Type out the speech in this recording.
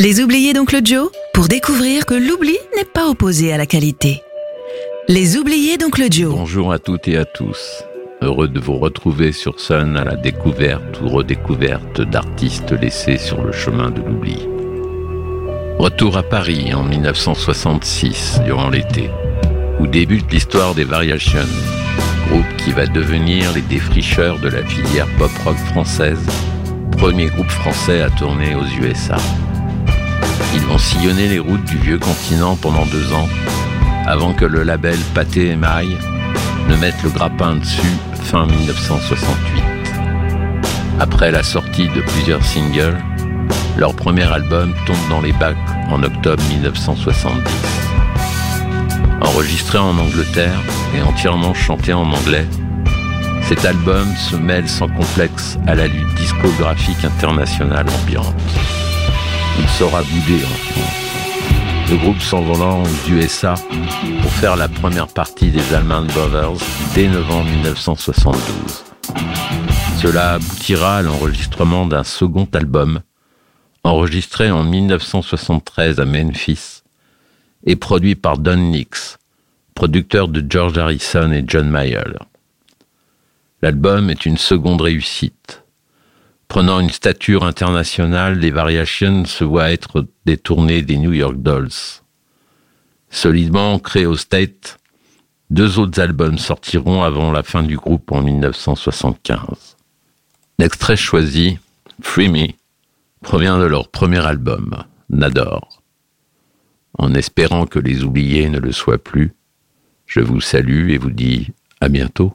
Les oubliés d'Oncle Joe pour découvrir que l'oubli n'est pas opposé à la qualité. Les oubliés d'Oncle Joe. Bonjour à toutes et à tous. Heureux de vous retrouver sur Sun à la découverte ou redécouverte d'artistes laissés sur le chemin de l'oubli. Retour à Paris en 1966, durant l'été, où débute l'histoire des Variations, groupe qui va devenir les défricheurs de la filière pop-rock française, premier groupe français à tourner aux USA. Ils vont sillonner les routes du vieux continent pendant deux ans, avant que le label Pâté et Maille ne mette le grappin dessus fin 1968. Après la sortie de plusieurs singles, leur premier album tombe dans les bacs en octobre 1970. Enregistré en Angleterre et entièrement chanté en anglais, cet album se mêle sans complexe à la lutte discographique internationale ambiante il sera boudé en France. Le groupe s'envolant aux USA pour faire la première partie des Allman Brothers dès novembre 1972. Cela aboutira à l'enregistrement d'un second album, enregistré en 1973 à Memphis et produit par Don Nix, producteur de George Harrison et John Mayer. L'album est une seconde réussite. Prenant une stature internationale, les Variations se voient être détournées des New York Dolls. Solidement ancrés au State, deux autres albums sortiront avant la fin du groupe en 1975. L'extrait choisi, Free Me, provient de leur premier album, Nador. En espérant que les oubliés ne le soient plus, je vous salue et vous dis à bientôt.